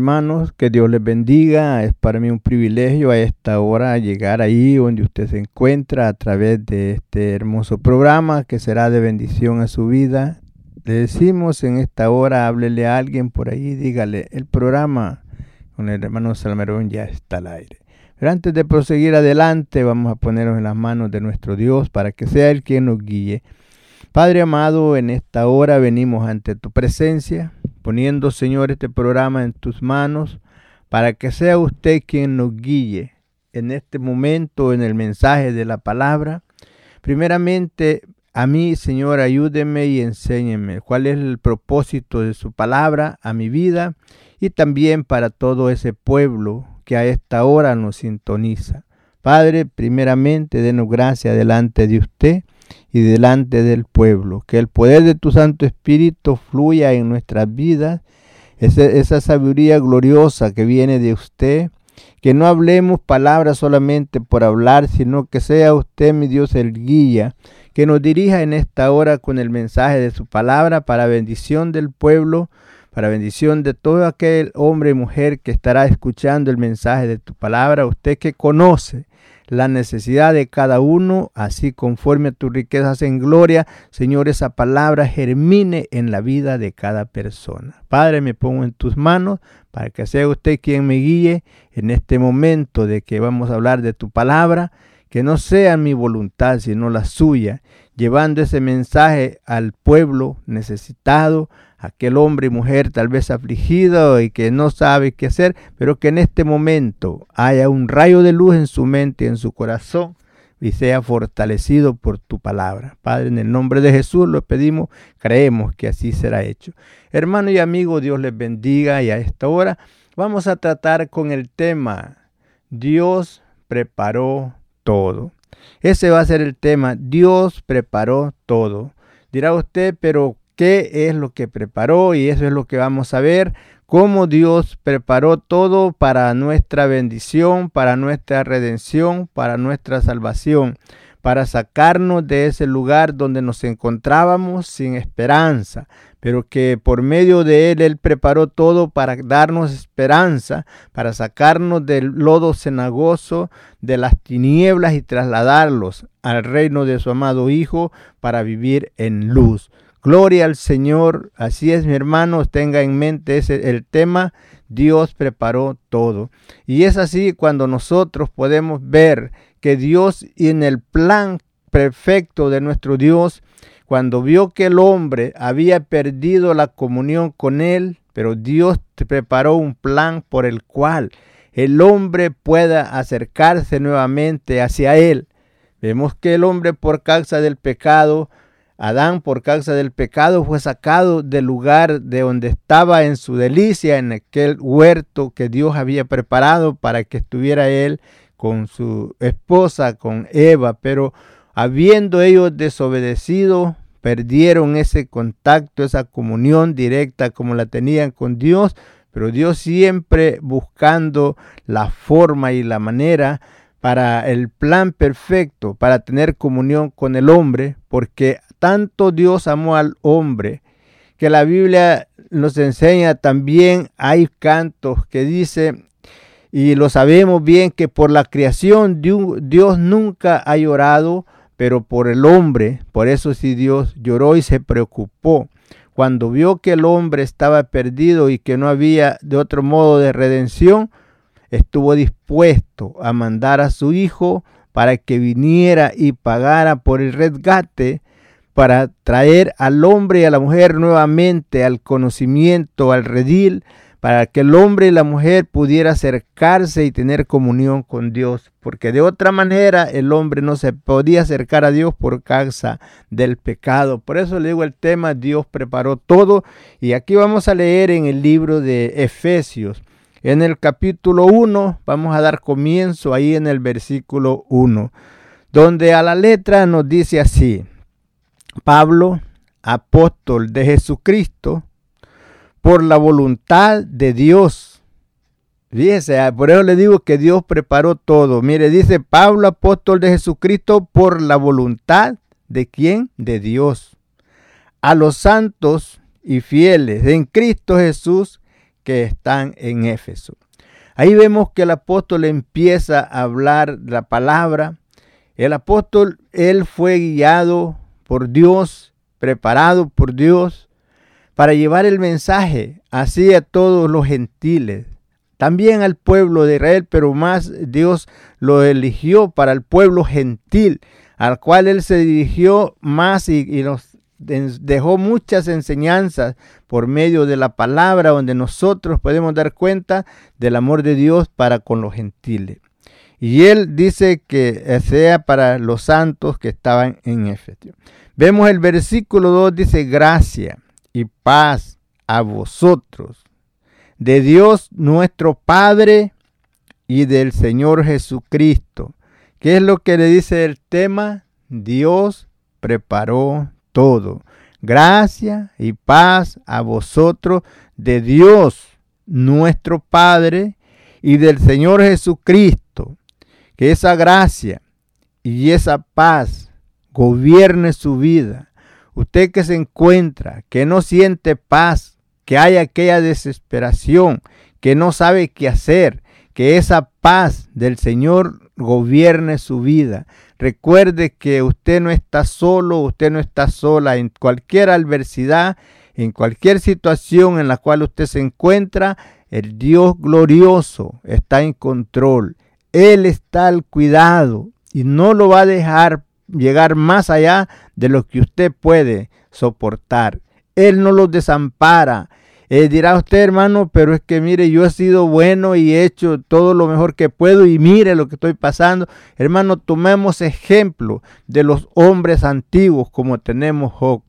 Hermanos, que Dios les bendiga. Es para mí un privilegio a esta hora llegar ahí donde usted se encuentra a través de este hermoso programa que será de bendición a su vida. Le decimos en esta hora, háblele a alguien por ahí, dígale, el programa con el hermano Salmerón ya está al aire. Pero antes de proseguir adelante, vamos a ponernos en las manos de nuestro Dios para que sea Él quien nos guíe. Padre amado, en esta hora venimos ante tu presencia, poniendo, Señor, este programa en tus manos, para que sea usted quien nos guíe en este momento en el mensaje de la palabra. Primeramente, a mí, Señor, ayúdeme y enséñeme cuál es el propósito de su palabra a mi vida y también para todo ese pueblo que a esta hora nos sintoniza. Padre, primeramente, denos gracia delante de usted y delante del pueblo. Que el poder de tu Santo Espíritu fluya en nuestras vidas, esa, sabiduría gloriosa que viene de usted. Que no hablemos palabras solamente por hablar, sino que sea usted, mi Dios, el guía, que nos dirija en esta hora con el mensaje de su palabra para bendición del pueblo, para bendición de todo aquel hombre y mujer que estará escuchando el mensaje de tu palabra, usted que conoce la necesidad de cada uno, así conforme a tus riquezas en gloria, Señor, esa palabra germine en la vida de cada persona. Padre, me pongo en tus manos para que sea usted quien me guíe en este momento de que vamos a hablar de tu palabra, que no sea mi voluntad, sino la suya, llevando ese mensaje al pueblo necesitado, aquel hombre y mujer tal vez afligido y que no sabe qué hacer, pero que en este momento haya un rayo de luz en su mente y en su corazón y sea fortalecido por tu palabra. Padre, en el nombre de Jesús lo pedimos, creemos que así será hecho. Hermano y amigo, Dios les bendiga y a esta hora vamos a tratar con el tema Dios preparó todo. Ese va a ser el tema, Dios preparó todo. Dirá usted, pero qué es lo que preparó y eso es lo que vamos a ver, cómo Dios preparó todo para nuestra bendición, para nuestra redención, para nuestra salvación. para sacarnos de ese lugar donde nos encontrábamos sin esperanza, pero que por medio de Él Él preparó todo para darnos esperanza, para sacarnos del lodo cenagoso, de las tinieblas y trasladarlos al reino de su amado Hijo para vivir en luz. Gloria al Señor, así es mi hermano, tenga en mente ese el tema, Dios preparó todo. Y es así cuando nosotros podemos ver que Dios y en el plan perfecto de nuestro Dios, cuando vio que el hombre había perdido la comunión con él, pero Dios preparó un plan por el cual el hombre pueda acercarse nuevamente hacia él. Vemos que el hombre por causa del pecado, Adán por causa del pecado fue sacado del lugar de donde estaba en su delicia, en aquel huerto que Dios había preparado para que estuviera él con su esposa, con Eva, pero habiendo ellos desobedecido, perdieron ese contacto, esa comunión directa como la tenían con Dios, pero Dios siempre buscando la forma y la manera para el plan perfecto, para tener comunión con el hombre, porque tanto Dios amó al hombre, que la Biblia nos enseña también, hay cantos que dice, y lo sabemos bien, que por la creación Dios nunca ha llorado, pero por el hombre, por eso sí Dios lloró y se preocupó. Cuando vio que el hombre estaba perdido y que no había de otro modo de redención, estuvo dispuesto a mandar a su hijo para que viniera y pagara por el resgate para traer al hombre y a la mujer nuevamente al conocimiento, al redil, para que el hombre y la mujer pudiera acercarse y tener comunión con Dios, porque de otra manera el hombre no se podía acercar a Dios por causa del pecado. Por eso le digo el tema, Dios preparó todo, y aquí vamos a leer en el libro de Efesios. En el capítulo 1 vamos a dar comienzo ahí en el versículo 1, donde a la letra nos dice así, Pablo, apóstol de Jesucristo, por la voluntad de Dios. Fíjese, ah, por eso le digo que Dios preparó todo. Mire, dice Pablo, apóstol de Jesucristo, por la voluntad de quién? De Dios. A los santos y fieles en Cristo Jesús que están en Éfeso. Ahí vemos que el apóstol empieza a hablar la palabra. El apóstol, él fue guiado por Dios, preparado por Dios para llevar el mensaje así a todos los gentiles, también al pueblo de Israel, pero más Dios lo eligió para el pueblo gentil, al cual él se dirigió más y, nos dejó muchas enseñanzas por medio de la palabra donde nosotros podemos dar cuenta del amor de Dios para con los gentiles. Y él dice que sea para los santos que estaban en Éfeso. Vemos el versículo 2, dice gracia y paz a vosotros, de Dios nuestro Padre y del Señor Jesucristo. ¿Qué es lo que le dice el tema? Dios preparó todo. Gracia y paz a vosotros de Dios nuestro Padre y del Señor Jesucristo. Que esa gracia y esa paz gobierne su vida Usted que se encuentra, que no siente paz, que hay aquella desesperación, que no sabe qué hacer, que esa paz del Señor gobierne su vida. Recuerde que usted no está solo, usted no está sola en cualquier adversidad, en cualquier situación en la cual usted se encuentra, el Dios glorioso está en control. Él está al cuidado y no lo va a dejar llegar más allá de lo que usted puede soportar. Él no los desampara. Eh, dirá usted, hermano, pero es que mire, yo he sido bueno y he hecho todo lo mejor que puedo y mire lo que estoy pasando. Hermano, tomemos ejemplo de los hombres antiguos como tenemos Job.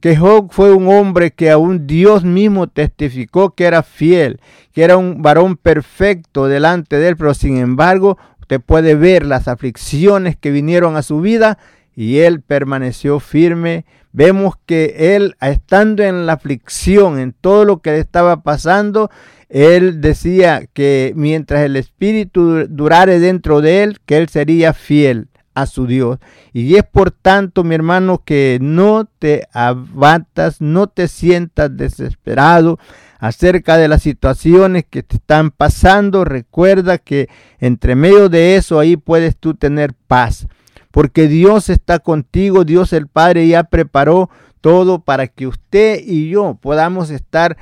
Que Job fue un hombre que aún Dios mismo testificó que era fiel, que era un varón perfecto delante de él, pero sin embargo Usted puede ver las aflicciones que vinieron a su vida y él permaneció firme. Vemos que él, estando en la aflicción, en todo lo que le estaba pasando, él decía que mientras el Espíritu durare dentro de él, que él sería fiel a su Dios. Y es por tanto, mi hermano, que no te abatas, no te sientas desesperado acerca de las situaciones que te están pasando. Recuerda que entre medio de eso ahí puedes tú tener paz. Porque Dios está contigo, Dios el Padre ya preparó todo para que usted y yo podamos estar,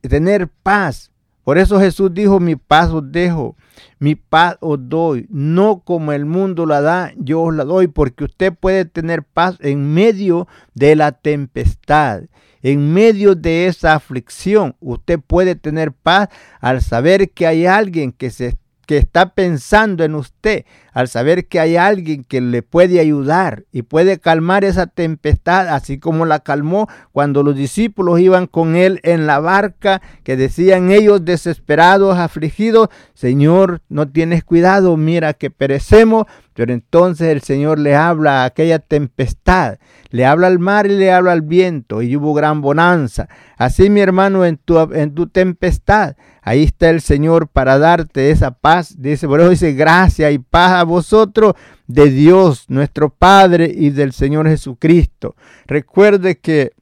tener paz. Por eso Jesús dijo, mi paz os dejo, mi paz os doy, no como el mundo la da, yo os la doy, porque usted puede tener paz en medio de la tempestad, en medio de esa aflicción. Usted puede tener paz al saber que hay alguien que se que está pensando en usted, al saber que hay alguien que le puede ayudar y puede calmar esa tempestad, así como la calmó cuando los discípulos iban con él en la barca, que decían ellos desesperados, afligidos, Señor, no tienes cuidado, mira que perecemos, pero entonces el Señor le habla a aquella tempestad, le habla al mar y le habla al viento, y hubo gran bonanza. Así, mi hermano, en tu, en tu tempestad, ahí está el Señor para darte esa paz. Dice, por eso dice, gracia y paz a vosotros de Dios, nuestro Padre, y del Señor Jesucristo. Recuerde que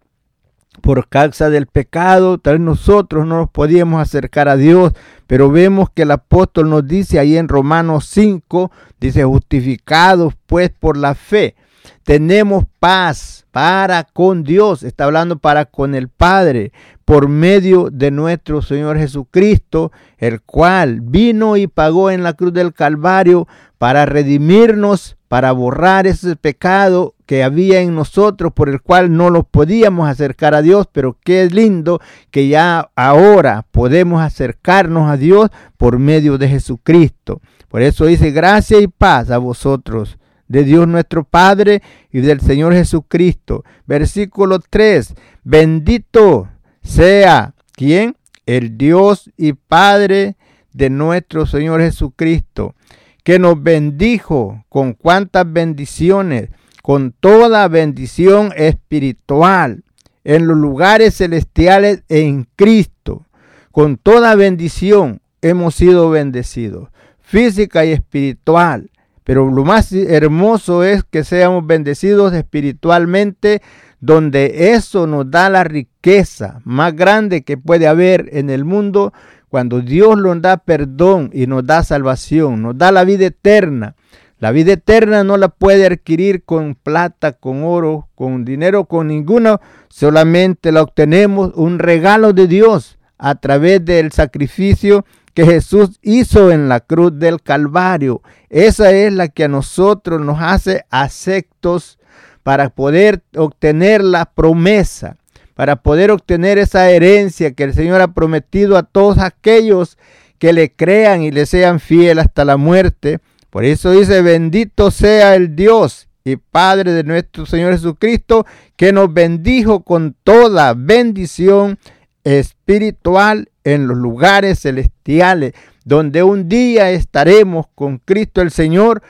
por causa del pecado, tal vez nosotros no nos podíamos acercar a Dios, pero vemos que el apóstol nos dice ahí en Romanos 5, dice, justificados pues por la fe, tenemos paz para con Dios, está hablando para con el Padre, por medio de nuestro Señor Jesucristo, el cual vino y pagó en la cruz del Calvario para redimirnos, para borrar ese pecado que había en nosotros por el cual no lo podíamos acercar a Dios, pero qué lindo que ya ahora podemos acercarnos a Dios por medio de Jesucristo. Por eso dice gracia y paz a vosotros de Dios nuestro Padre y del Señor Jesucristo. Versículo 3. Bendito sea quien el Dios y Padre de nuestro Señor Jesucristo, que nos bendijo con cuantas bendiciones con toda bendición espiritual en los lugares celestiales en Cristo. Con toda bendición hemos sido bendecidos, física y espiritual. Pero lo más hermoso es que seamos bendecidos espiritualmente, donde eso nos da la riqueza más grande que puede haber en el mundo, cuando Dios nos da perdón y nos da salvación, nos da la vida eterna. La vida eterna no la puede adquirir con plata, con oro, con dinero, con ninguno. Solamente la obtenemos un regalo de Dios a través del sacrificio que Jesús hizo en la cruz del Calvario. Esa es la que a nosotros nos hace aceptos para poder obtener la promesa, para poder obtener esa herencia que el Señor ha prometido a todos aquellos que le crean y le sean fieles hasta la muerte por eso dice, bendito sea el Dios y Padre de nuestro Señor Jesucristo, que nos bendijo con toda bendición espiritual en los lugares celestiales, donde un día estaremos con Cristo el Señor,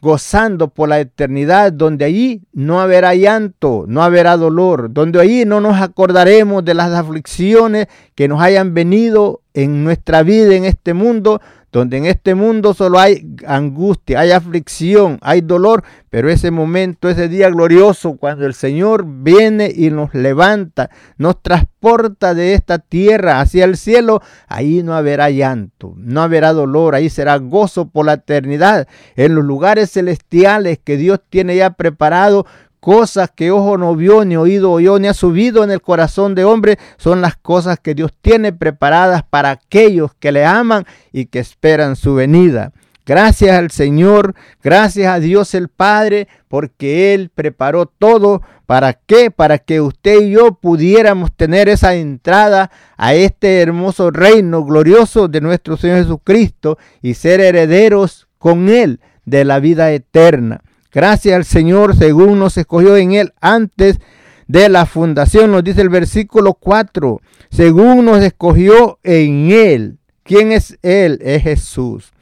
gozando por la eternidad, donde allí no habrá llanto, no habrá dolor, donde allí no nos acordaremos de las aflicciones que nos hayan venido en nuestra vida en este mundo, donde en este mundo solo hay angustia, hay aflicción, hay dolor, pero ese momento, ese día glorioso, cuando el Señor viene y nos levanta, nos transporta de esta tierra hacia el cielo, ahí no habrá llanto, no habrá dolor, ahí será gozo por la eternidad, en los lugares celestiales que Dios tiene ya preparado cosas que ojo no vio, ni oído oyó, ni ha subido en el corazón de hombre, son las cosas que Dios tiene preparadas para aquellos que le aman y que esperan su venida. Gracias al Señor, gracias a Dios el Padre, porque Él preparó todo. ¿Para qué? Para que usted y yo pudiéramos tener esa entrada a este hermoso reino glorioso de nuestro Señor Jesucristo y ser herederos con Él de la vida eterna. Gracias al Señor, según nos escogió en Él antes de la fundación, nos dice el versículo 4, según nos escogió en Él. ¿Quién es Él? Es Jesús.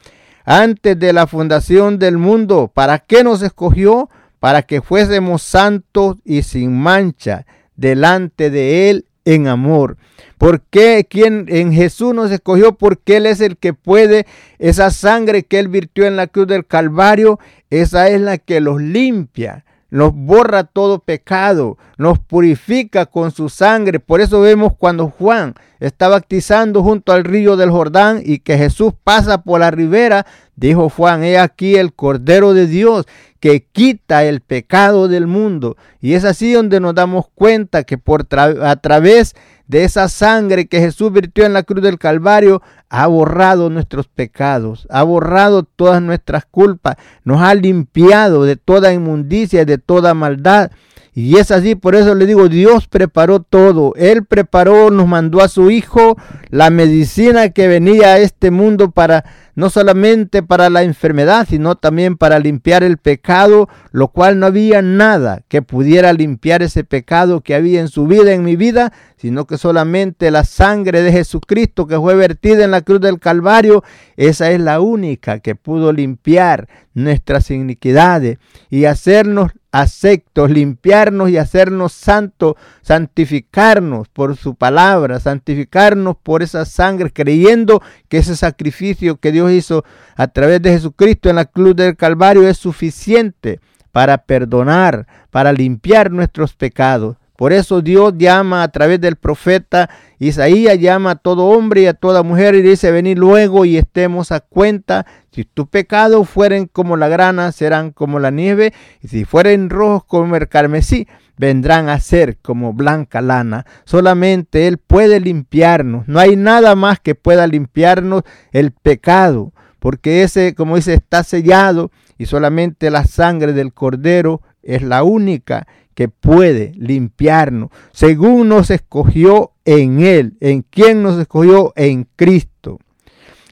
Antes de la fundación del mundo, ¿para qué nos escogió? Para que fuésemos santos y sin mancha delante de Él en amor. ¿Por qué quien en Jesús nos escogió? Porque Él es el que puede, esa sangre que Él virtió en la cruz del Calvario, esa es la que los limpia nos borra todo pecado, nos purifica con su sangre. Por eso vemos cuando Juan está bautizando junto al río del Jordán y que Jesús pasa por la ribera, dijo Juan, he aquí el Cordero de Dios que quita el pecado del mundo. Y es así donde nos damos cuenta que por a través de esa sangre que Jesús virtió en la cruz del Calvario, ha borrado nuestros pecados, ha borrado todas nuestras culpas, nos ha limpiado de toda inmundicia de toda maldad. Y es así, por eso le digo, Dios preparó todo. Él preparó, nos mandó a su Hijo la medicina que venía a este mundo para no solamente para la enfermedad, sino también para limpiar el pecado, lo cual no había nada que pudiera limpiar ese pecado que había en su vida, en mi vida, sino que solamente la sangre de Jesucristo que fue vertida en la cruz del Calvario, esa es la única que pudo limpiar nuestras iniquidades y hacernos aceptos, limpiarnos y hacernos santos, santificarnos por su palabra, santificarnos por esa sangre, creyendo que ese sacrificio que Dios hizo a través de Jesucristo en la cruz del Calvario es suficiente para perdonar, para limpiar nuestros pecados. Por eso Dios llama a través del profeta Isaías, llama a todo hombre y a toda mujer y dice, venid luego y estemos a cuenta. Si tus pecados fueren como la grana, serán como la nieve, y si fueren rojos como el carmesí, vendrán a ser como blanca lana. Solamente Él puede limpiarnos. No hay nada más que pueda limpiarnos el pecado, porque ese, como dice, está sellado y solamente la sangre del cordero es la única que puede limpiarnos, según nos escogió en Él. ¿En quien nos escogió? En Cristo.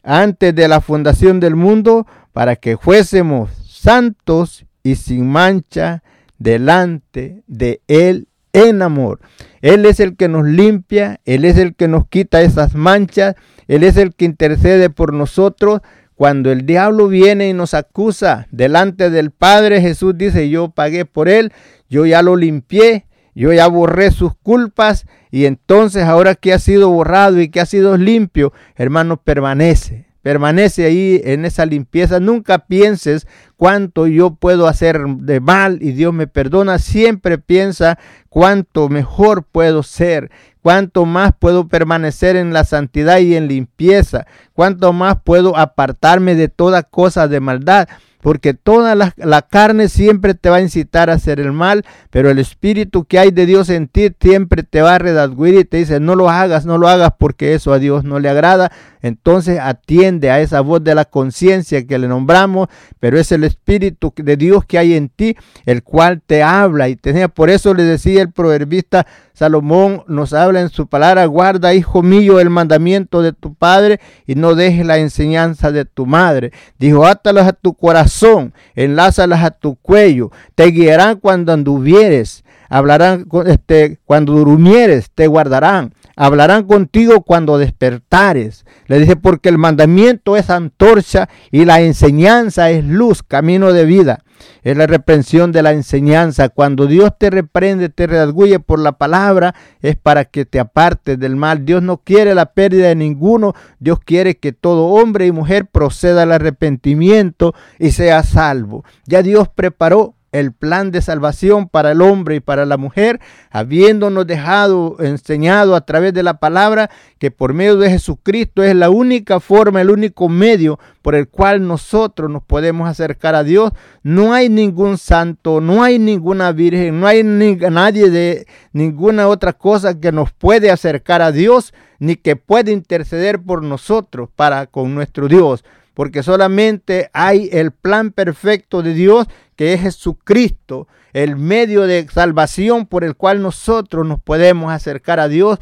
Antes de la fundación del mundo, para que fuésemos santos y sin mancha delante de Él en amor. Él es el que nos limpia, Él es el que nos quita esas manchas, Él es el que intercede por nosotros. Cuando el diablo viene y nos acusa delante del Padre, Jesús dice, yo pagué por él, yo ya lo limpié, yo ya borré sus culpas y entonces ahora que ha sido borrado y que ha sido limpio, hermano, permanece. Permanece ahí en esa limpieza. Nunca pienses cuánto yo puedo hacer de mal y Dios me perdona. Siempre piensa cuánto mejor puedo ser, cuánto más puedo permanecer en la santidad y en limpieza, cuánto más puedo apartarme de toda cosa de maldad porque toda la, carne siempre te va a incitar a hacer el mal, pero el espíritu que hay de Dios en ti siempre te va a redarguir y te dice, no lo hagas, no lo hagas porque eso a Dios no le agrada. Entonces atiende a esa voz de la conciencia que le nombramos, pero es el espíritu de Dios que hay en ti, el cual te habla y tenía, por eso le decía el proverbista Salomón nos habla en su palabra, guarda, hijo mío, el mandamiento de tu padre y no dejes la enseñanza de tu madre. Dijo, átalas a tu corazón, enlázalas a tu cuello, te guiarán cuando anduvieres, hablarán este, cuando durmieres, te guardarán hablarán contigo cuando despertares. Le dice, porque el mandamiento es antorcha y la enseñanza es luz, camino de vida. Es la reprensión de la enseñanza. Cuando Dios te reprende, te redarguye por la palabra, es para que te apartes del mal. Dios no quiere la pérdida de ninguno. Dios quiere que todo hombre y mujer proceda al arrepentimiento y sea salvo. Ya Dios preparó el plan de salvación para el hombre y para la mujer, habiéndonos dejado enseñado a través de la palabra que por medio de Jesucristo es la única forma, el único medio por el cual nosotros nos podemos acercar a Dios. No hay ningún santo, no hay ninguna virgen, no hay nadie de ninguna otra cosa que nos puede acercar a Dios ni que puede interceder por nosotros para con nuestro Dios porque solamente hay el plan perfecto de Dios, que es Jesucristo, el medio de salvación por el cual nosotros nos podemos acercar a Dios.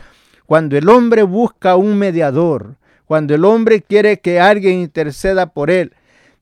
Cuando el hombre busca un mediador, cuando el hombre quiere que alguien interceda por él,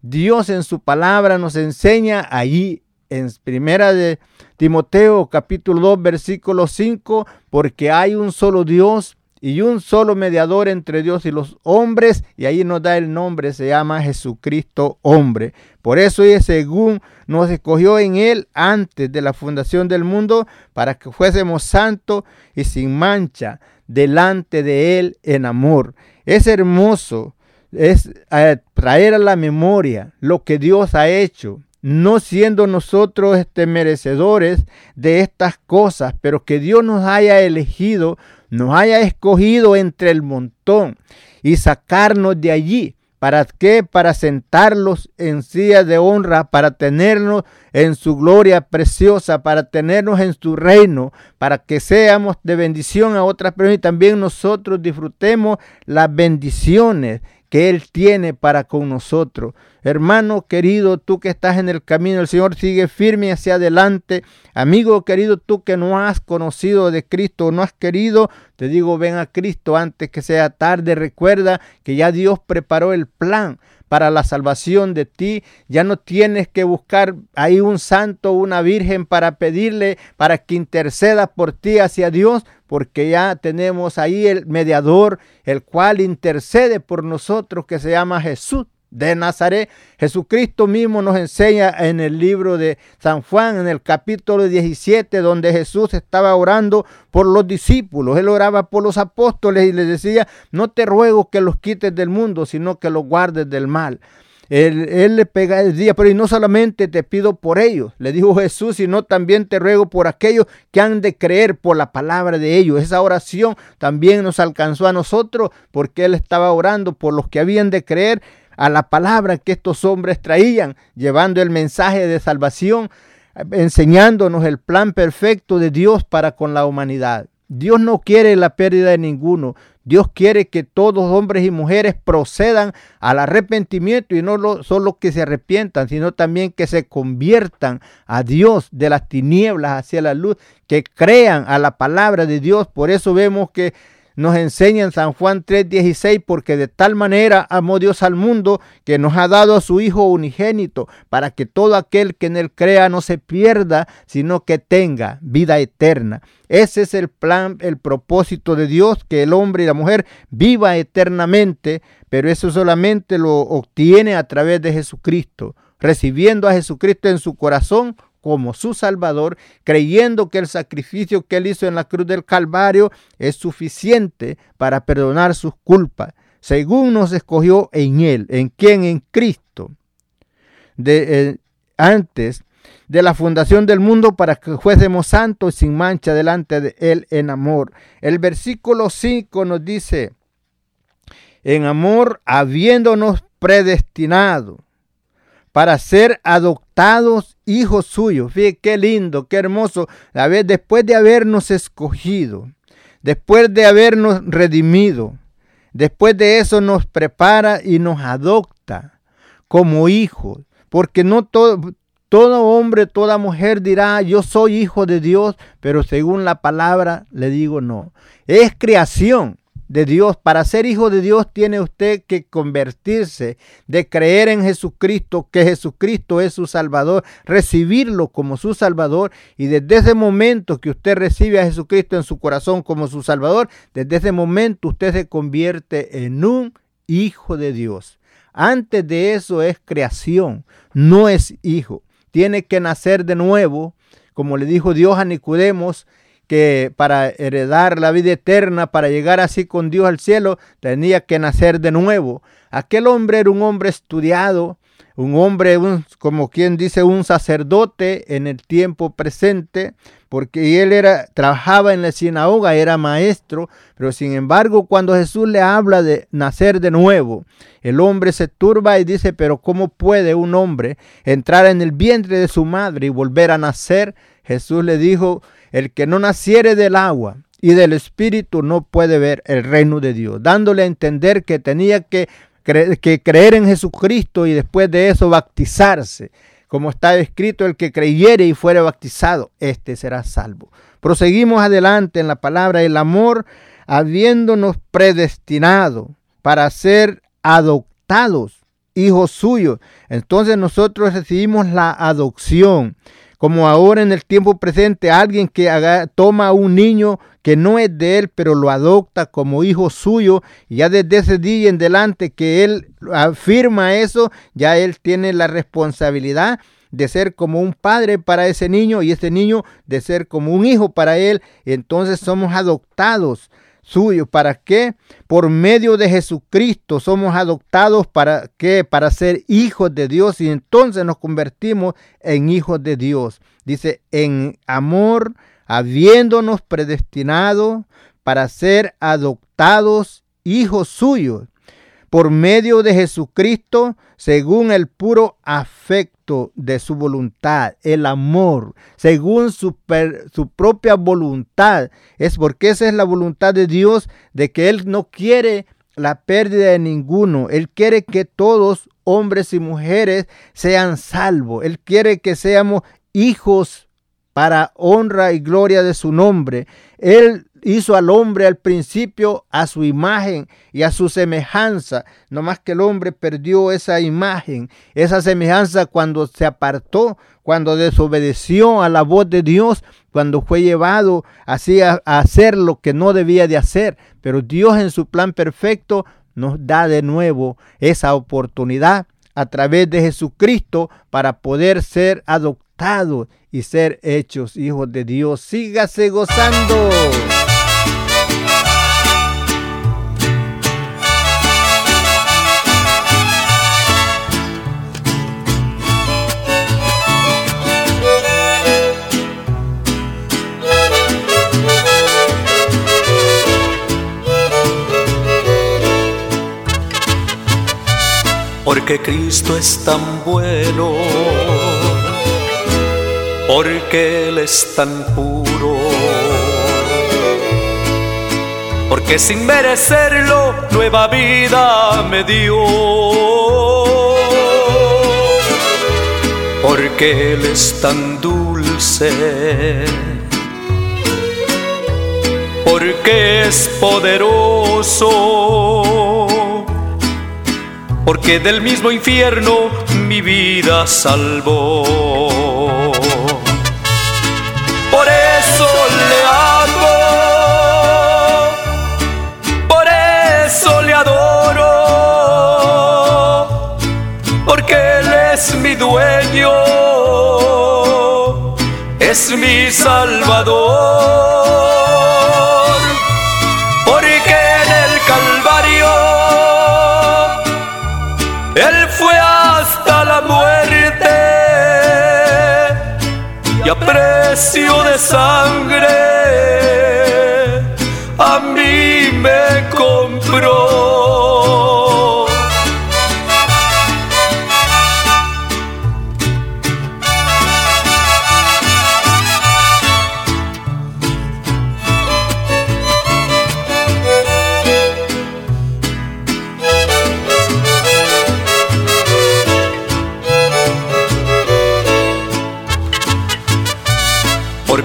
Dios en su palabra nos enseña allí en primera de Timoteo capítulo 2 versículo 5, porque hay un solo Dios y un solo mediador entre Dios y los hombres, y ahí nos da el nombre, se llama Jesucristo hombre. Por eso es según nos escogió en él antes de la fundación del mundo, para que fuésemos santos y sin mancha delante de él en amor. Es hermoso, es eh, traer a la memoria lo que Dios ha hecho no siendo nosotros este, merecedores de estas cosas, pero que Dios nos haya elegido nos haya escogido entre el montón y sacarnos de allí. ¿Para qué? Para sentarlos en silla de honra, para tenernos en su gloria preciosa, para tenernos en su reino, para que seamos de bendición a otras personas y también nosotros disfrutemos las bendiciones que Él tiene para con nosotros. Hermano querido, tú que estás en el camino del Señor, sigue firme hacia adelante. Amigo querido, tú que no has conocido de Cristo o no has querido, te digo, ven a Cristo antes que sea tarde. Recuerda que ya Dios preparó el plan para la salvación de ti. Ya no tienes que buscar ahí un santo una virgen para pedirle, para que interceda por ti hacia Dios, porque ya tenemos ahí el mediador, el cual intercede por nosotros, que se llama Jesús de Nazaret. Jesucristo mismo nos enseña en el libro de San Juan, en el capítulo 17, donde Jesús estaba orando por los discípulos. Él oraba por los apóstoles y les decía, no te ruego que los quites del mundo, sino que los guardes del mal. Él, le pega el día, pero y no solamente te pido por ellos, le dijo Jesús, sino también te ruego por aquellos que han de creer por la palabra de ellos. Esa oración también nos alcanzó a nosotros porque Él estaba orando por los que habían de creer a la palabra que estos hombres traían, llevando el mensaje de salvación, enseñándonos el plan perfecto de Dios para con la humanidad. Dios no quiere la pérdida de ninguno. Dios quiere que todos hombres y mujeres procedan al arrepentimiento y no solo que se arrepientan, sino también que se conviertan a Dios de las tinieblas hacia la luz, que crean a la palabra de Dios. Por eso vemos que nos enseña en San Juan 3:16, porque de tal manera amó Dios al mundo que nos ha dado a su Hijo unigénito, para que todo aquel que en él crea no se pierda, sino que tenga vida eterna. Ese es el plan, el propósito de Dios, que el hombre y la mujer viva eternamente, pero eso solamente lo obtiene a través de Jesucristo, recibiendo a Jesucristo en su corazón como su Salvador, creyendo que el sacrificio que él hizo en la cruz del Calvario es suficiente para perdonar sus culpas, según nos escogió en él, en quien en Cristo, eh, antes de la fundación del mundo para que fuésemos santos sin mancha delante de él en amor. El versículo 5 nos dice, en amor habiéndonos predestinado para ser adoptados hijos suyos. Fíjense qué lindo, qué hermoso. A ver, después de habernos escogido, después de habernos redimido, después de eso nos prepara y nos adopta como hijos. Porque no todo hombre, toda mujer dirá, yo soy hijo de Dios, pero según la palabra le digo no. Es creación de Dios. Para ser hijo de Dios tiene usted que convertirse, de creer en Jesucristo, que Jesucristo es su Salvador, recibirlo como su Salvador y desde ese momento que usted recibe a Jesucristo en su corazón como su Salvador, desde ese momento usted se convierte en un hijo de Dios. Antes de eso es creación, no es hijo. Tiene que nacer de nuevo, como le dijo Dios a Nicodemos, que para heredar la vida eterna, para llegar así con Dios al cielo, tenía que nacer de nuevo. Aquel hombre era un hombre estudiado, un hombre, como quien dice, un sacerdote en el tiempo presente, porque él era, trabajaba en la sinagoga, era maestro, pero sin embargo cuando Jesús le habla de nacer de nuevo, el hombre se turba y dice, pero ¿cómo puede un hombre entrar en el vientre de su madre y volver a nacer? Jesús le dijo, el que no naciere del agua y del espíritu no puede ver el reino de Dios, dándole a entender que tenía que, creer en Jesucristo y después de eso bautizarse. Como está escrito, el que creyere y fuere bautizado, éste será salvo. Proseguimos adelante en la palabra, el amor, habiéndonos predestinado para ser adoptados hijos suyos. Entonces nosotros recibimos la adopción como ahora en el tiempo presente alguien que haga, toma a un niño que no es de él, pero lo adopta como hijo suyo, y ya desde ese día en delante que él afirma eso, ya él tiene la responsabilidad de ser como un padre para ese niño y ese niño de ser como un hijo para él. Entonces somos adoptados suyo. ¿Para qué? Por medio de Jesucristo somos adoptados para qué? Para ser hijos de Dios y entonces nos convertimos en hijos de Dios. Dice, en amor, habiéndonos predestinado para ser adoptados hijos suyos por medio de Jesucristo según el puro afecto de su voluntad, el amor, según su, propia voluntad. Es porque esa es la voluntad de Dios, de que Él no quiere la pérdida de ninguno. Él quiere que todos, hombres y mujeres, sean salvos. Él quiere que seamos hijos para honra y gloria de su nombre. Él hizo al hombre al principio a su imagen y a su semejanza, no más que el hombre perdió esa imagen, esa semejanza cuando se apartó, cuando desobedeció a la voz de Dios, cuando fue llevado así a, a hacer lo que no debía de hacer. Pero Dios en su plan perfecto nos da de nuevo esa oportunidad a través de Jesucristo para poder ser adoptados y ser hechos hijos de Dios. Sígase gozando. Porque Cristo es tan bueno, porque Él es tan puro, porque sin merecerlo nueva vida me dio, porque Él es tan dulce, porque es poderoso porque del mismo infierno mi vida salvó. Por eso le amo, por eso le adoro, porque Él es mi dueño, es mi salvador. Precio de sangre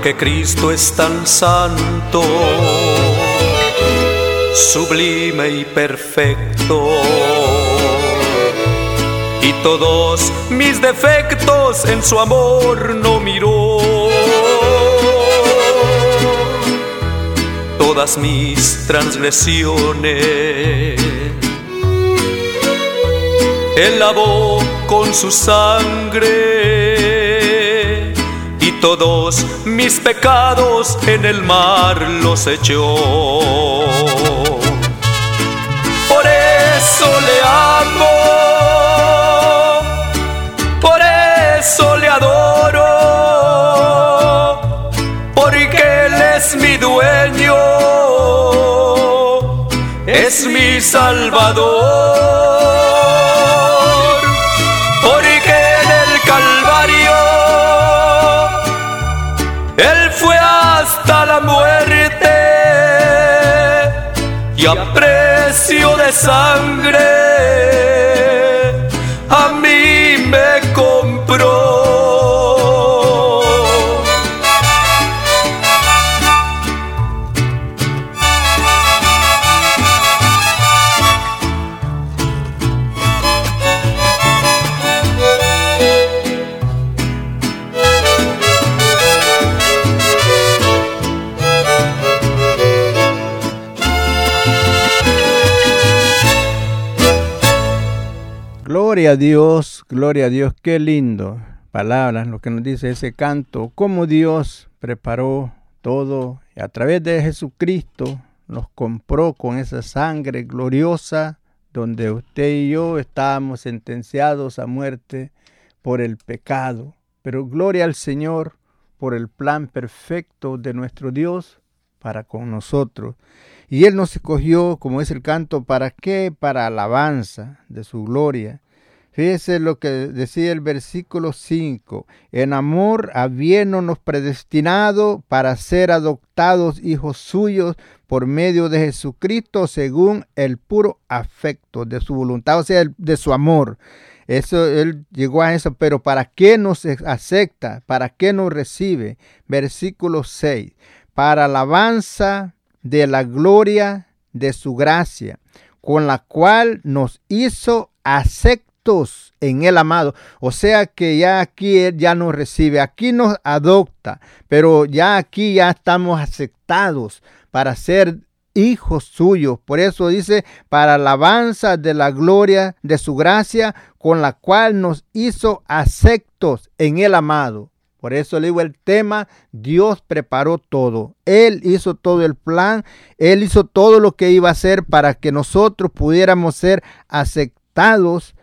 porque Cristo es tan santo, sublime y perfecto. Y todos mis defectos en su amor no miró. Todas mis transgresiones Él lavó con su sangre todos mis pecados en el mar los echó. Por eso le amo, por eso le adoro, porque Él es mi dueño, es mi salvador. Sangre Gloria a Dios, gloria a Dios, qué lindo. Palabras, lo que nos dice ese canto, cómo Dios preparó todo y a través de Jesucristo nos compró con esa sangre gloriosa donde usted y yo estábamos sentenciados a muerte por el pecado. Pero gloria al Señor por el plan perfecto de nuestro Dios para con nosotros. Y Él nos escogió, como es el canto, ¿para qué? Para alabanza de su gloria. Fíjese lo que decía el versículo 5. En amor habiéndonos predestinado para ser adoptados hijos suyos por medio de Jesucristo según el puro afecto de su voluntad, o sea, de su amor. Eso, él llegó a eso, pero ¿para qué nos acepta? ¿Para qué nos recibe? Versículo 6. Para alabanza de la gloria de su gracia, con la cual nos hizo en el amado. O sea que ya aquí Él ya nos recibe, aquí nos adopta, pero ya aquí ya estamos aceptados para ser hijos suyos. Por eso dice, para alabanza de la gloria de su gracia, con la cual nos hizo aceptos en el amado. Por eso le digo el tema, Dios preparó todo. Él hizo todo el plan, Él hizo todo lo que iba a hacer para que nosotros pudiéramos ser aceptados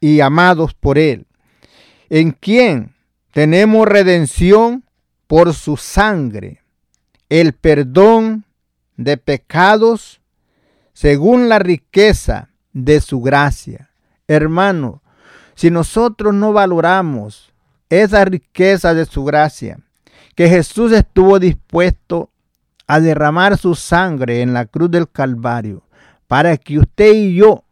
y amados por Él, en quien tenemos redención por su sangre, el perdón de pecados según la riqueza de su gracia. Hermano, si nosotros no valoramos esa riqueza de su gracia, que Jesús estuvo dispuesto a derramar su sangre en la cruz del Calvario, para que usted y yo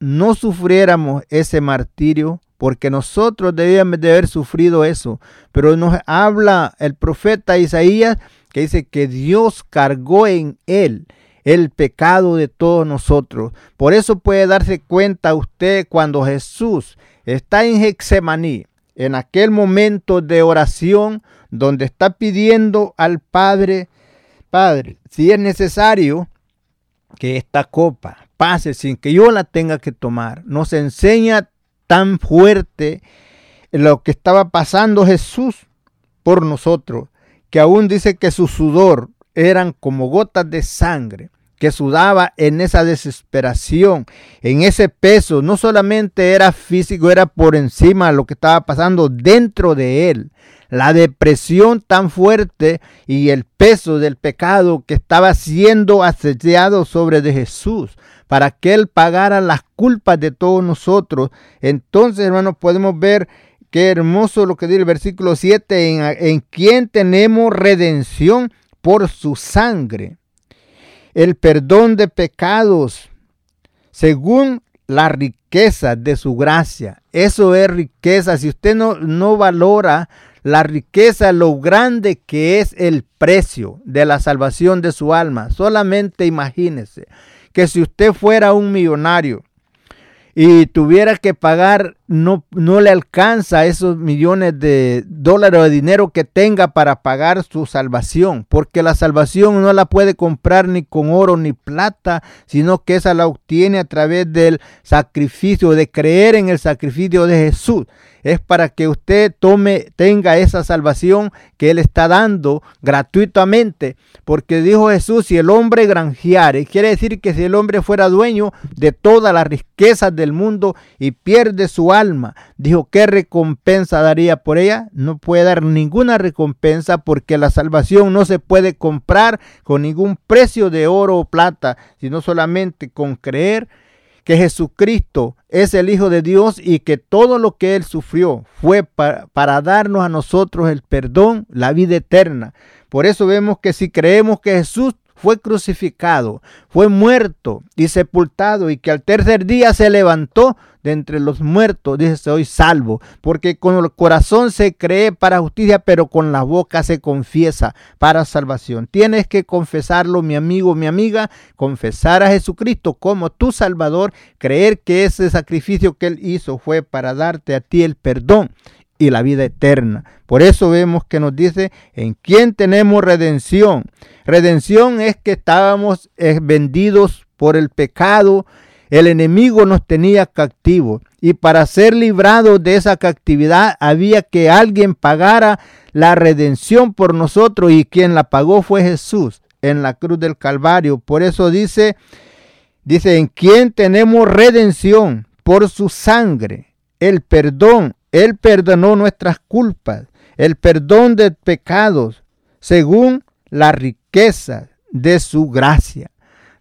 no sufriéramos ese martirio, porque nosotros debíamos de haber sufrido eso. Pero nos habla el profeta Isaías que dice que Dios cargó en él el pecado de todos nosotros. Por eso puede darse cuenta usted cuando Jesús está en Hexemaní, en aquel momento de oración donde está pidiendo al Padre, Padre, si es necesario que esta copa pase sin que yo la tenga que tomar. Nos enseña tan fuerte lo que estaba pasando Jesús por nosotros, que aún dice que su sudor eran como gotas de sangre que sudaba en esa desesperación, en ese peso, no solamente era físico, era por encima lo que estaba pasando dentro de él. La depresión tan fuerte y el peso del pecado que estaba siendo asediado sobre de Jesús para que Él pagara las culpas de todos nosotros. Entonces, hermanos, podemos ver qué hermoso lo que dice el versículo 7, en, en quien tenemos redención por su sangre, el perdón de pecados, según la riqueza de su gracia. Eso es riqueza. Si usted no, no valora la riqueza, lo grande que es el precio de la salvación de su alma, solamente imagínese que si usted fuera un millonario y tuviera que pagar, no, no le alcanza esos millones de dólares de dinero que tenga para pagar su salvación, porque la salvación no la puede comprar ni con oro ni plata, sino que esa la obtiene a través del sacrificio, de creer en el sacrificio de Jesús es para que usted tome, tenga esa salvación que Él está dando gratuitamente. Porque dijo Jesús, si el hombre granjeare, quiere decir que si el hombre fuera dueño de todas las riquezas del mundo y pierde su alma, dijo, ¿qué recompensa daría por ella? No puede dar ninguna recompensa porque la salvación no se puede comprar con ningún precio de oro o plata, sino solamente con creer que Jesucristo es el Hijo de Dios y que todo lo que Él sufrió fue para, darnos a nosotros el perdón, la vida eterna. Por eso vemos que si creemos que Jesús fue crucificado, fue muerto y sepultado y que al tercer día se levantó entre los muertos, dice, soy salvo, porque con el corazón se cree para justicia, pero con la boca se confiesa para salvación. Tienes que confesarlo, mi amigo, mi amiga, confesar a Jesucristo como tu Salvador, creer que ese sacrificio que Él hizo fue para darte a ti el perdón y la vida eterna. Por eso vemos que nos dice, ¿en quién tenemos redención? Redención es que estábamos eh, vendidos por el pecado, El enemigo nos tenía cautivos y para ser librados de esa cautividad había que alguien pagara la redención por nosotros y quien la pagó fue Jesús en la cruz del Calvario. Por eso dice, dice, en quien tenemos redención por su sangre, el perdón. Él perdonó nuestras culpas, el perdón de pecados, según la riqueza de su gracia.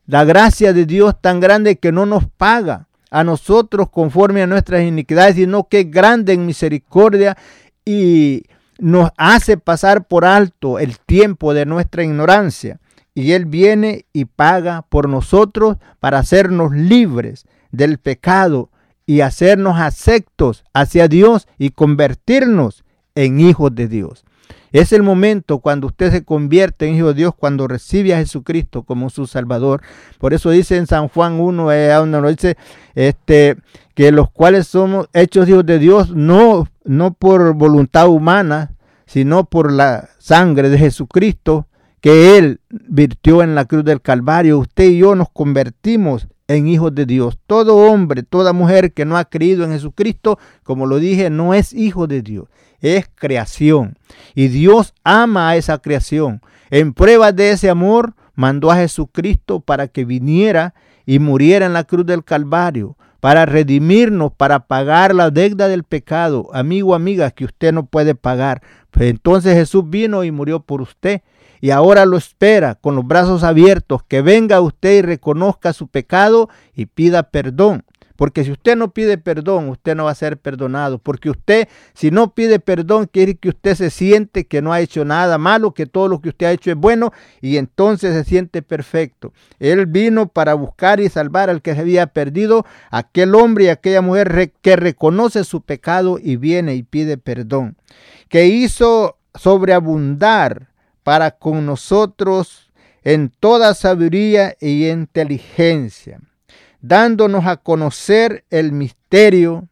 La gracia de Dios tan grande que no nos paga a nosotros conforme a nuestras iniquidades, sino que es grande en misericordia y nos hace pasar por alto el tiempo de nuestra ignorancia. Y Él viene y paga por nosotros para hacernos libres del pecado y hacernos aceptos hacia Dios y convertirnos en hijos de Dios. Es el momento cuando usted se convierte en hijo de Dios, cuando recibe a Jesucristo como su Salvador. Por eso dice en San Juan 1, eh, nos dice este, que los cuales somos hechos hijos de Dios, no, no por voluntad humana, sino por la sangre de Jesucristo que Él virtió en la cruz del Calvario. Usted y yo nos convertimos en hijos de Dios. Todo hombre, toda mujer que no ha creído en Jesucristo, como lo dije, no es hijo de Dios, es creación. Y Dios ama a esa creación. En prueba de ese amor, mandó a Jesucristo para que viniera y muriera en la cruz del Calvario, para redimirnos, para pagar la deuda del pecado, amigo, amiga, que usted no puede pagar. Pues entonces Jesús vino y murió por usted y ahora lo espera con los brazos abiertos, que venga usted y reconozca su pecado y pida perdón. Porque si usted no pide perdón, usted no va a ser perdonado. Porque usted, si no pide perdón, quiere que usted se siente que no ha hecho nada malo, que todo lo que usted ha hecho es bueno y entonces se siente perfecto. Él vino para buscar y salvar al que se había perdido, aquel hombre y aquella mujer que reconoce su pecado y viene y pide perdón. Que hizo sobreabundar para con nosotros en toda sabiduría y inteligencia, dándonos a conocer el misterio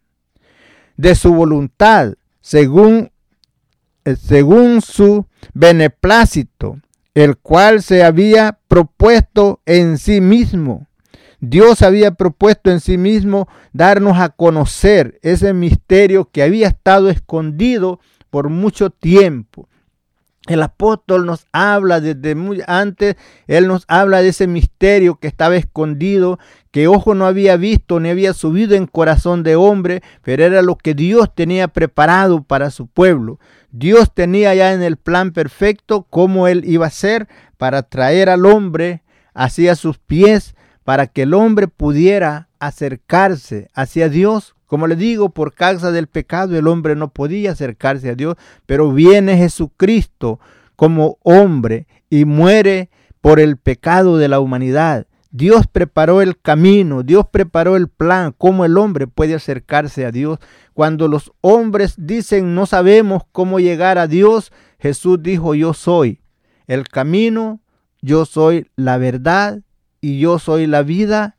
de su voluntad, según, eh, según su beneplácito, el cual se había propuesto en sí mismo. Dios había propuesto en sí mismo darnos a conocer ese misterio que había estado escondido por mucho tiempo el apóstol nos habla desde muy antes, él nos habla de ese misterio que estaba escondido, que ojo no había visto ni había subido en corazón de hombre, pero era lo que Dios tenía preparado para su pueblo. Dios tenía ya en el plan perfecto cómo él iba a ser para traer al hombre hacia sus pies, para que el hombre pudiera acercarse hacia Dios como le digo, por causa del pecado el hombre no podía acercarse a Dios, pero viene Jesucristo como hombre y muere por el pecado de la humanidad. Dios preparó el camino, Dios preparó el plan, cómo el hombre puede acercarse a Dios. Cuando los hombres dicen no sabemos cómo llegar a Dios, Jesús dijo yo soy el camino, yo soy la verdad y yo soy la vida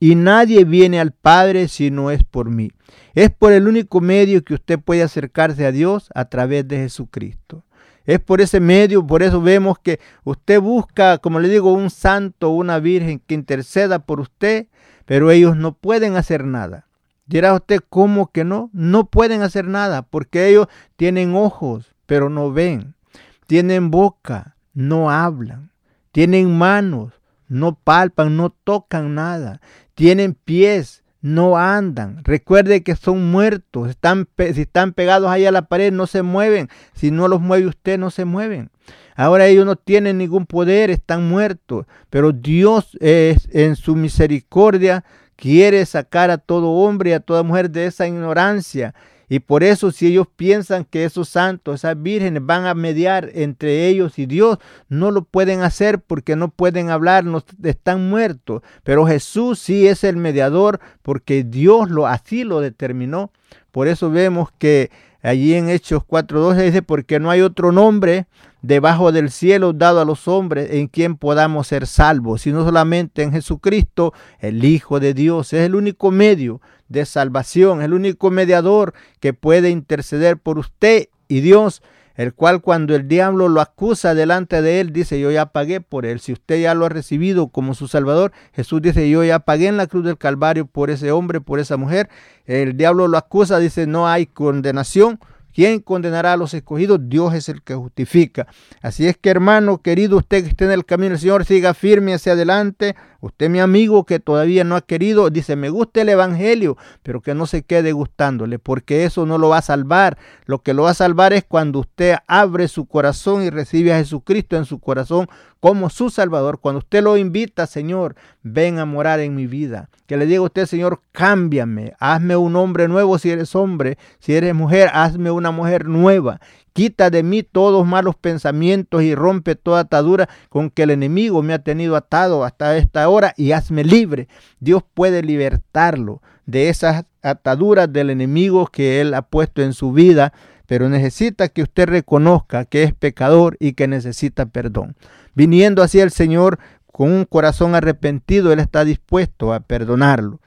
y nadie viene al Padre si no es por mí. Es por el único medio que usted puede acercarse a Dios a través de Jesucristo. Es por ese medio, por eso vemos que usted busca, como le digo, un santo una virgen que interceda por usted, pero ellos no pueden hacer nada. Dirá usted, ¿cómo que no? No pueden hacer nada porque ellos tienen ojos, pero no ven. Tienen boca, no hablan. Tienen manos, no palpan, no tocan nada. Tienen pies, no andan. Recuerde que son muertos. Están, si están pegados ahí a la pared, no se mueven. Si no los mueve usted, no se mueven. Ahora ellos no tienen ningún poder, están muertos. Pero Dios es, en su misericordia quiere sacar a todo hombre y a toda mujer de esa ignorancia y por eso si ellos piensan que esos santos, esas vírgenes van a mediar entre ellos y Dios, no lo pueden hacer porque no pueden hablar, no, están muertos. Pero Jesús sí es el mediador porque Dios lo así lo determinó. Por eso vemos que allí en Hechos 4.12 dice, porque no hay otro nombre debajo del cielo dado a los hombres en quien podamos ser salvos, sino solamente en Jesucristo, el Hijo de Dios. Es el único medio de salvación, el único mediador que puede interceder por usted y Dios el cual cuando el diablo lo acusa delante de él, dice, yo ya pagué por él. Si usted ya lo ha recibido como su Salvador, Jesús dice, yo ya pagué en la cruz del Calvario por ese hombre, por esa mujer. El diablo lo acusa, dice, no hay condenación ¿Quién condenará a los escogidos? Dios es el que justifica. Así es que hermano querido, usted que esté en el camino del Señor, siga firme hacia adelante. Usted mi amigo que todavía no ha querido, dice, me gusta el Evangelio, pero que no se quede gustándole, porque eso no lo va a salvar. Lo que lo va a salvar es cuando usted abre su corazón y recibe a Jesucristo en su corazón como su Salvador, cuando usted lo invita, Señor, ven a morar en mi vida. Que le diga a usted, Señor, cámbiame, hazme un hombre nuevo si eres hombre, si eres mujer, hazme una mujer nueva. Quita de mí todos malos pensamientos y rompe toda atadura con que el enemigo me ha tenido atado hasta esta hora y hazme libre. Dios puede libertarlo de esas ataduras del enemigo que él ha puesto en su vida, pero necesita que usted reconozca que es pecador y que necesita perdón. Viniendo así el Señor con un corazón arrepentido, Él está dispuesto a perdonarlo.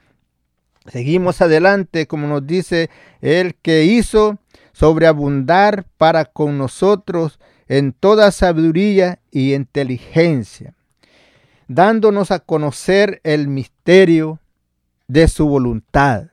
Seguimos adelante, como nos dice el que hizo sobreabundar para con nosotros en toda sabiduría y inteligencia, dándonos a conocer el misterio de su voluntad,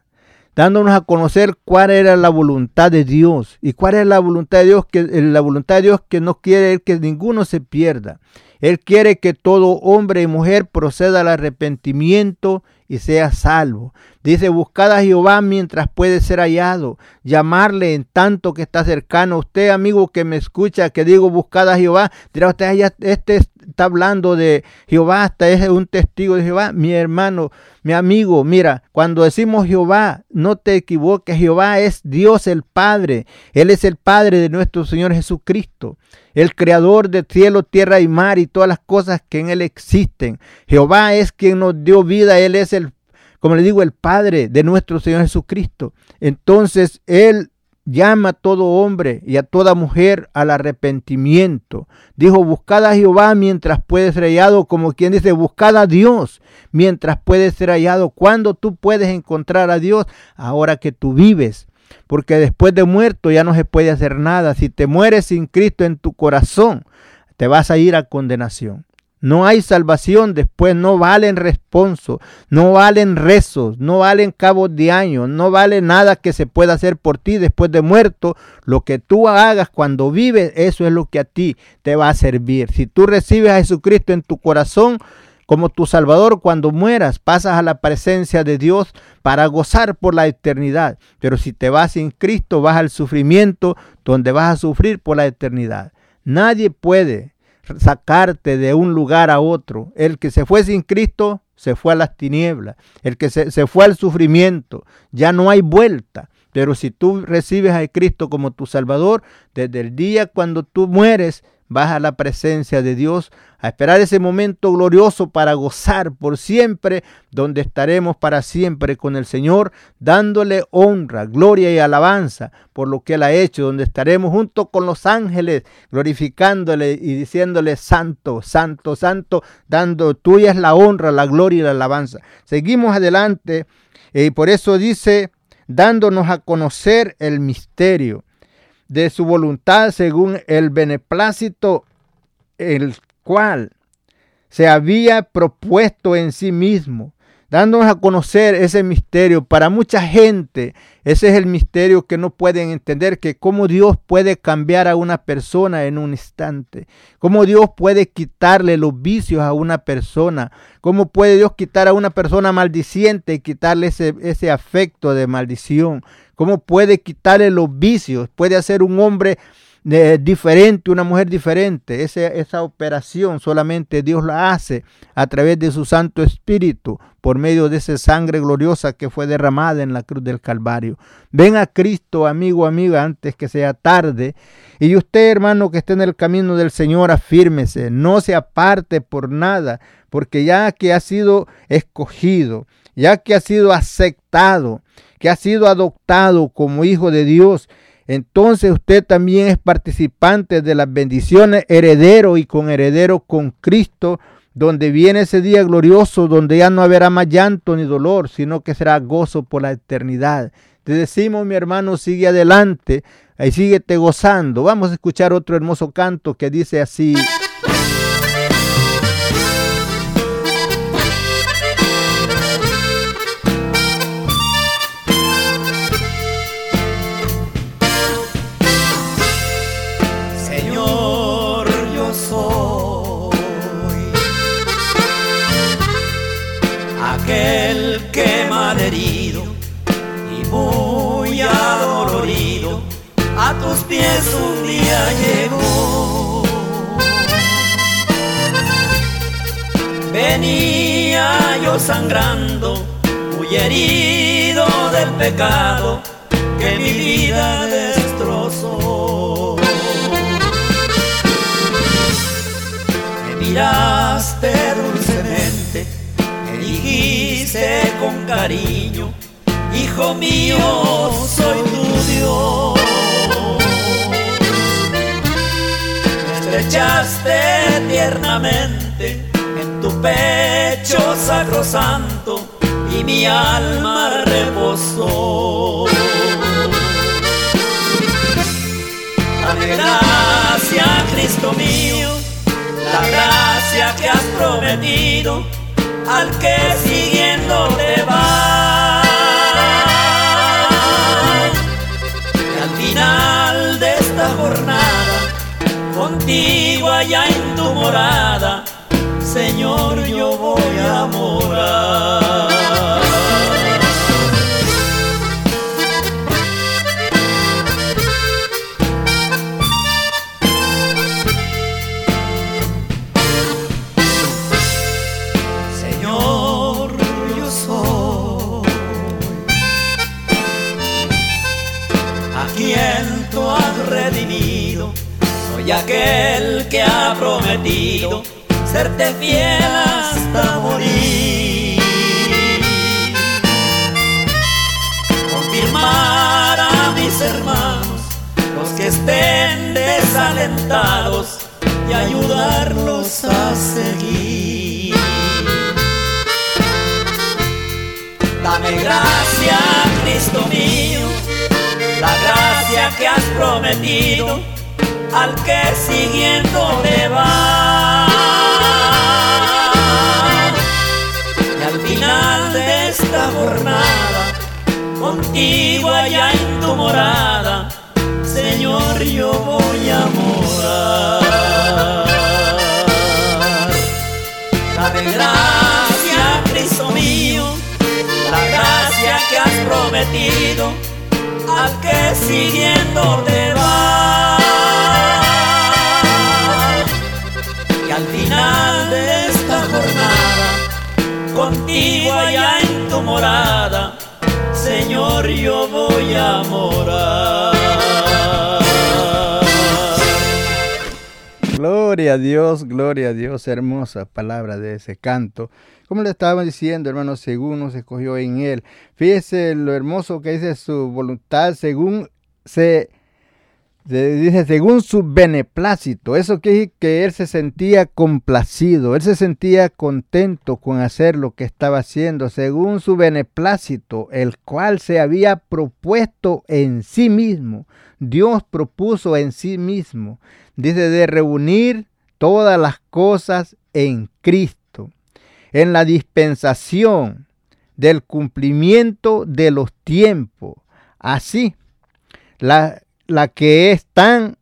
dándonos a conocer cuál era la voluntad de Dios y cuál es la voluntad de Dios que la voluntad de Dios que no quiere que ninguno se pierda. Él quiere que todo hombre y mujer proceda al arrepentimiento y sea salvo. Dice, buscad a Jehová mientras puede ser hallado, llamarle en tanto que está cercano. Usted, amigo que me escucha, que digo, buscad a Jehová, dirá usted, este está hablando de Jehová, hasta es un testigo de Jehová. Mi hermano, mi amigo, mira, cuando decimos Jehová, no te equivoques, Jehová es Dios el Padre. Él es el Padre de nuestro Señor Jesucristo, el creador de cielo, tierra y mar y todas las cosas que en Él existen. Jehová es quien nos dio vida, Él es el como le digo, el Padre de nuestro Señor Jesucristo. Entonces Él llama a todo hombre y a toda mujer al arrepentimiento. Dijo, buscad a Jehová mientras puede ser hallado, como quien dice, buscad a Dios mientras puede ser hallado. ¿Cuándo tú puedes encontrar a Dios? Ahora que tú vives. Porque después de muerto ya no se puede hacer nada. Si te mueres sin Cristo en tu corazón, te vas a ir a condenación. No hay salvación después, no valen responso, no valen rezos, no valen cabos de año, no vale nada que se pueda hacer por ti después de muerto. Lo que tú hagas cuando vives, eso es lo que a ti te va a servir. Si tú recibes a Jesucristo en tu corazón como tu Salvador, cuando mueras, pasas a la presencia de Dios para gozar por la eternidad. Pero si te vas sin Cristo, vas al sufrimiento donde vas a sufrir por la eternidad. Nadie puede sacarte de un lugar a otro. El que se fue sin Cristo se fue a las tinieblas. El que se, se, fue al sufrimiento. Ya no hay vuelta. Pero si tú recibes a Cristo como tu Salvador, desde el día cuando tú mueres, vas a la presencia de Dios, a esperar ese momento glorioso para gozar por siempre, donde estaremos para siempre con el Señor, dándole honra, gloria y alabanza por lo que Él ha hecho, donde estaremos junto con los ángeles, glorificándole y diciéndole santo, santo, santo, dando tuya es la honra, la gloria y la alabanza. Seguimos adelante y por eso dice, dándonos a conocer el misterio de su voluntad según el beneplácito el cual se había propuesto en sí mismo, dándonos a conocer ese misterio. Para mucha gente, ese es el misterio que no pueden entender, que cómo Dios puede cambiar a una persona en un instante, cómo Dios puede quitarle los vicios a una persona, cómo puede Dios quitar a una persona maldiciente y quitarle ese, ese afecto de maldición, cómo puede quitarle los vicios, puede hacer un hombre diferente, una mujer diferente. Esa, esa operación solamente Dios la hace a través de su Santo Espíritu, por medio de esa sangre gloriosa que fue derramada en la cruz del Calvario. Ven a Cristo, amigo, amiga, antes que sea tarde. Y usted, hermano, que esté en el camino del Señor, afírmese, no se aparte por nada, porque ya que ha sido escogido, ya que ha sido aceptado, que ha sido adoptado como hijo de Dios, entonces usted también es participante de las bendiciones, heredero y con heredero con Cristo, donde viene ese día glorioso, donde ya no habrá más llanto ni dolor, sino que será gozo por la eternidad. Te decimos, mi hermano, sigue adelante, ahí síguete gozando. Vamos a escuchar otro hermoso canto que dice así. Pies un día llegó. Venía yo sangrando, muy herido del pecado que mi vida destrozó. Me miraste dulcemente, me dijiste con cariño, Hijo mío, soy tu Dios. Estrechaste tiernamente en tu pecho sacrosanto y mi alma reposó. Dame gracia, Cristo mío, la gracia que has prometido al que siguiendo te va. Contigo allá en tu morada, Señor, yo voy a morar. Ha prometido serte fiel hasta morir. Confirmar a mis hermanos, los que estén desalentados, y ayudarlos a seguir. Dame gracia, Cristo mío, la gracia que has prometido al que siguiendo te va. Y al final de esta jornada, contigo allá en tu morada, Señor, yo voy a morar. Dame gracia, Cristo mío, la gracia que has prometido al que siguiendo te va. Al final de esta jornada, contigo allá en tu morada, Señor, yo voy a morar. Gloria a Dios, gloria a Dios, hermosa palabra de ese canto. Como le estaba diciendo, hermano, según nos escogió en él. Fíjese lo hermoso que dice su voluntad, según se Dice, según su beneplácito, eso que, que él se sentía complacido, él se sentía contento con hacer lo que estaba haciendo, según su beneplácito, el cual se había propuesto en sí mismo. Dios propuso en sí mismo, dice, de reunir todas las cosas en Cristo, en la dispensación del cumplimiento de los tiempos. Así, la, la que están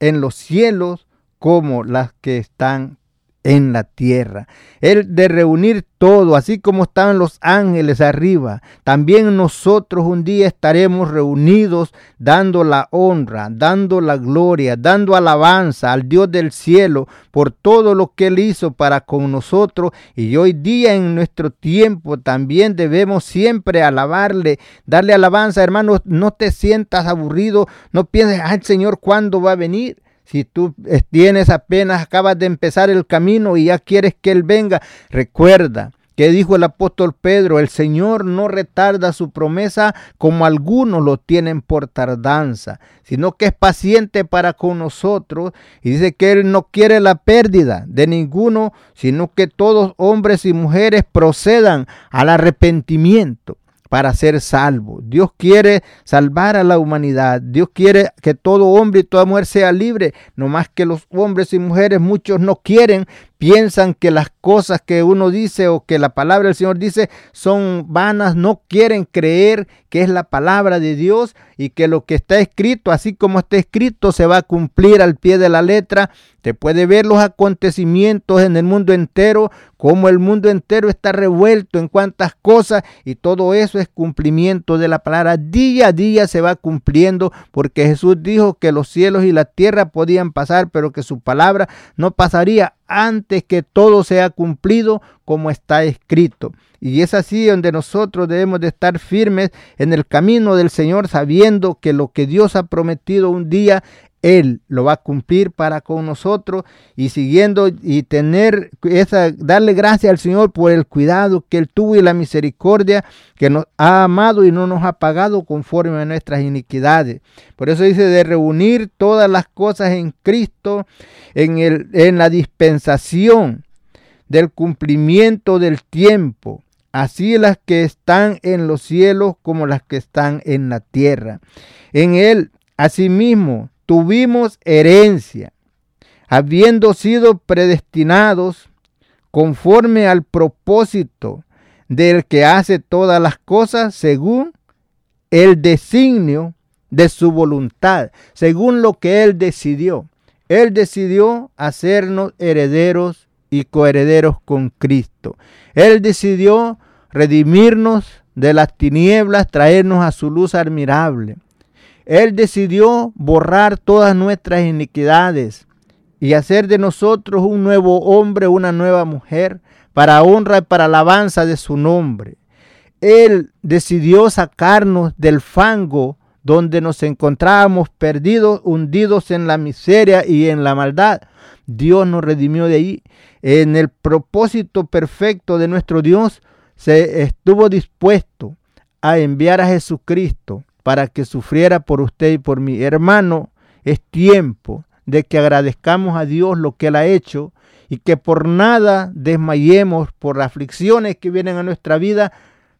en los cielos como las que están en la tierra. El de reunir todo, así como estaban los ángeles arriba. También nosotros un día estaremos reunidos dando la honra, dando la gloria, dando alabanza al Dios del cielo por todo lo que Él hizo para con nosotros. Y hoy día en nuestro tiempo también debemos siempre alabarle, darle alabanza. Hermanos, no te sientas aburrido, no pienses, ay Señor, ¿cuándo va a venir? Si tú tienes apenas, acabas de empezar el camino y ya quieres que Él venga, recuerda que dijo el apóstol Pedro, el Señor no retarda su promesa como algunos lo tienen por tardanza, sino que es paciente para con nosotros y dice que Él no quiere la pérdida de ninguno, sino que todos hombres y mujeres procedan al arrepentimiento. Para ser salvo. Dios quiere salvar a la humanidad. Dios quiere que todo hombre y toda mujer sea libre. No más que los hombres y mujeres, muchos no quieren, piensan que las cosas que uno dice o que la palabra del Señor dice son vanas, no quieren creer que es la palabra de Dios y que lo que está escrito, así como está escrito, se va a cumplir al pie de la letra. Te puede ver los acontecimientos en el mundo entero, como el mundo entero está revuelto en cuantas cosas y todo eso es cumplimiento de la palabra. Día a día se va cumpliendo porque Jesús dijo que los cielos y la tierra podían pasar, pero que su palabra no pasaría antes que todo sea cumplido como está escrito. Y es así donde nosotros debemos de estar firmes en el camino del Señor, sabiendo que lo que Dios ha prometido un día él lo va a cumplir para con nosotros y siguiendo y tener esa, darle gracias al Señor por el cuidado que Él tuvo y la misericordia que nos ha amado y no nos ha pagado conforme a nuestras iniquidades. Por eso dice de reunir todas las cosas en Cristo, en, el, en la dispensación del cumplimiento del tiempo, así las que están en los cielos como las que están en la tierra. En Él, asimismo, tuvimos herencia, habiendo sido predestinados conforme al propósito del que hace todas las cosas según el designio de su voluntad, según lo que Él decidió. Él decidió hacernos herederos y coherederos con Cristo. Él decidió redimirnos de las tinieblas, traernos a su luz admirable. Él decidió borrar todas nuestras iniquidades y hacer de nosotros un nuevo hombre, una nueva mujer, para honra y para alabanza de su nombre. Él decidió sacarnos del fango donde nos encontrábamos perdidos, hundidos en la miseria y en la maldad. Dios nos redimió de ahí. En el propósito perfecto de nuestro Dios se estuvo dispuesto a enviar a Jesucristo para que sufriera por usted y por mí. Hermano, es tiempo de que agradezcamos a Dios lo que Él ha hecho y que por nada desmayemos por las aflicciones que vienen a nuestra vida,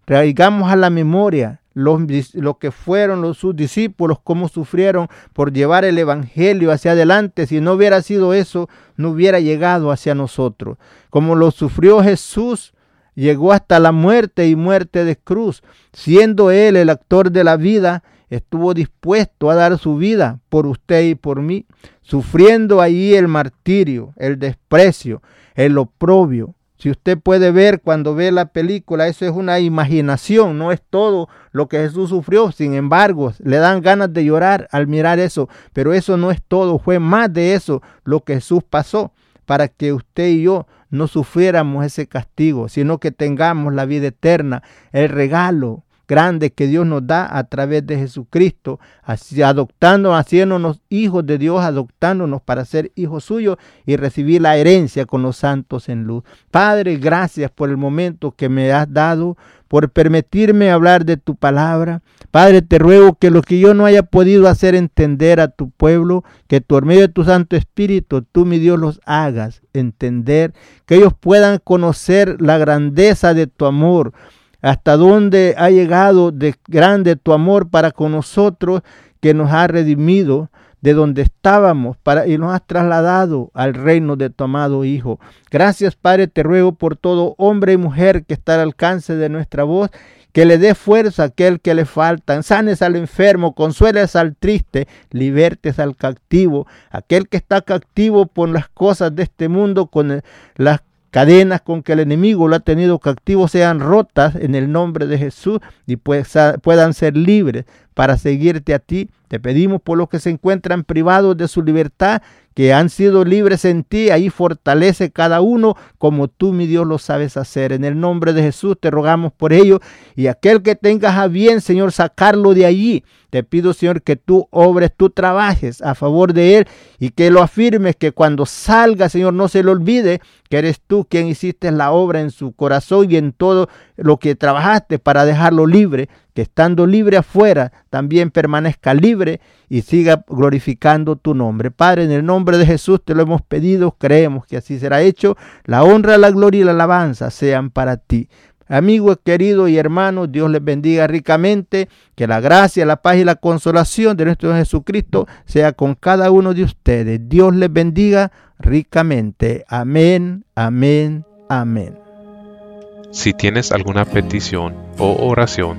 traigamos a la memoria lo que fueron los, sus discípulos, cómo sufrieron por llevar el Evangelio hacia adelante. Si no hubiera sido eso, no hubiera llegado hacia nosotros. Como lo sufrió Jesús llegó hasta la muerte y muerte de cruz. Siendo él el actor de la vida, estuvo dispuesto a dar su vida por usted y por mí, sufriendo allí el martirio, el desprecio, el oprobio. Si usted puede ver cuando ve la película, eso es una imaginación, no es todo lo que Jesús sufrió. Sin embargo, le dan ganas de llorar al mirar eso, pero eso no es todo, fue más de eso lo que Jesús pasó para que usted y yo no sufriéramos ese castigo, sino que tengamos la vida eterna, el regalo grande que Dios nos da a través de Jesucristo, así, adoptándonos, haciéndonos hijos de Dios, adoptándonos para ser hijos suyos y recibir la herencia con los santos en luz. Padre, gracias por el momento que me has dado, por permitirme hablar de tu palabra. Padre, te ruego que lo que yo no haya podido hacer entender a tu pueblo, que por medio de tu Santo Espíritu, tú, mi Dios, los hagas entender, que ellos puedan conocer la grandeza de tu amor, hasta dónde ha llegado de grande tu amor para con nosotros, que nos ha redimido de donde estábamos para, y nos has trasladado al reino de tu amado Hijo. Gracias, Padre, te ruego por todo hombre y mujer que está al alcance de nuestra voz que le dé fuerza a aquel que le falta, sanes al enfermo, consueles al triste, libertes al cautivo, aquel que está cautivo por las cosas de este mundo, con las cadenas con que el enemigo lo ha tenido cautivo sean rotas en el nombre de Jesús y puedan ser libres para seguirte a ti. Te pedimos por los que se encuentran privados de su libertad, que han sido libres en ti, ahí fortalece cada uno como tú, mi Dios, lo sabes hacer. En el nombre de Jesús te rogamos por ello y aquel que tengas a bien, Señor, sacarlo de allí. Te pido, Señor, que tú obres, tú trabajes a favor de él y que lo afirmes, que cuando salga, Señor, no se le olvide que eres tú quien hiciste la obra en su corazón y en todo lo que trabajaste para dejarlo libre que estando libre afuera, también permanezca libre y siga glorificando tu nombre. Padre, en el nombre de Jesús te lo hemos pedido, creemos que así será hecho. La honra, la gloria y la alabanza sean para ti. Amigos queridos y hermanos, Dios les bendiga ricamente. Que la gracia, la paz y la consolación de nuestro Jesucristo sea con cada uno de ustedes. Dios les bendiga ricamente. Amén, amén, amén. Si tienes alguna petición o oración,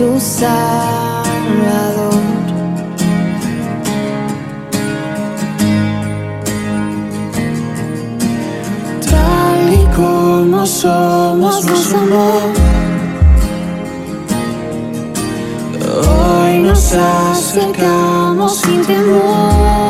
su Salvador. Tal y como somos, nos amó. Hoy nos acercamos sin temor.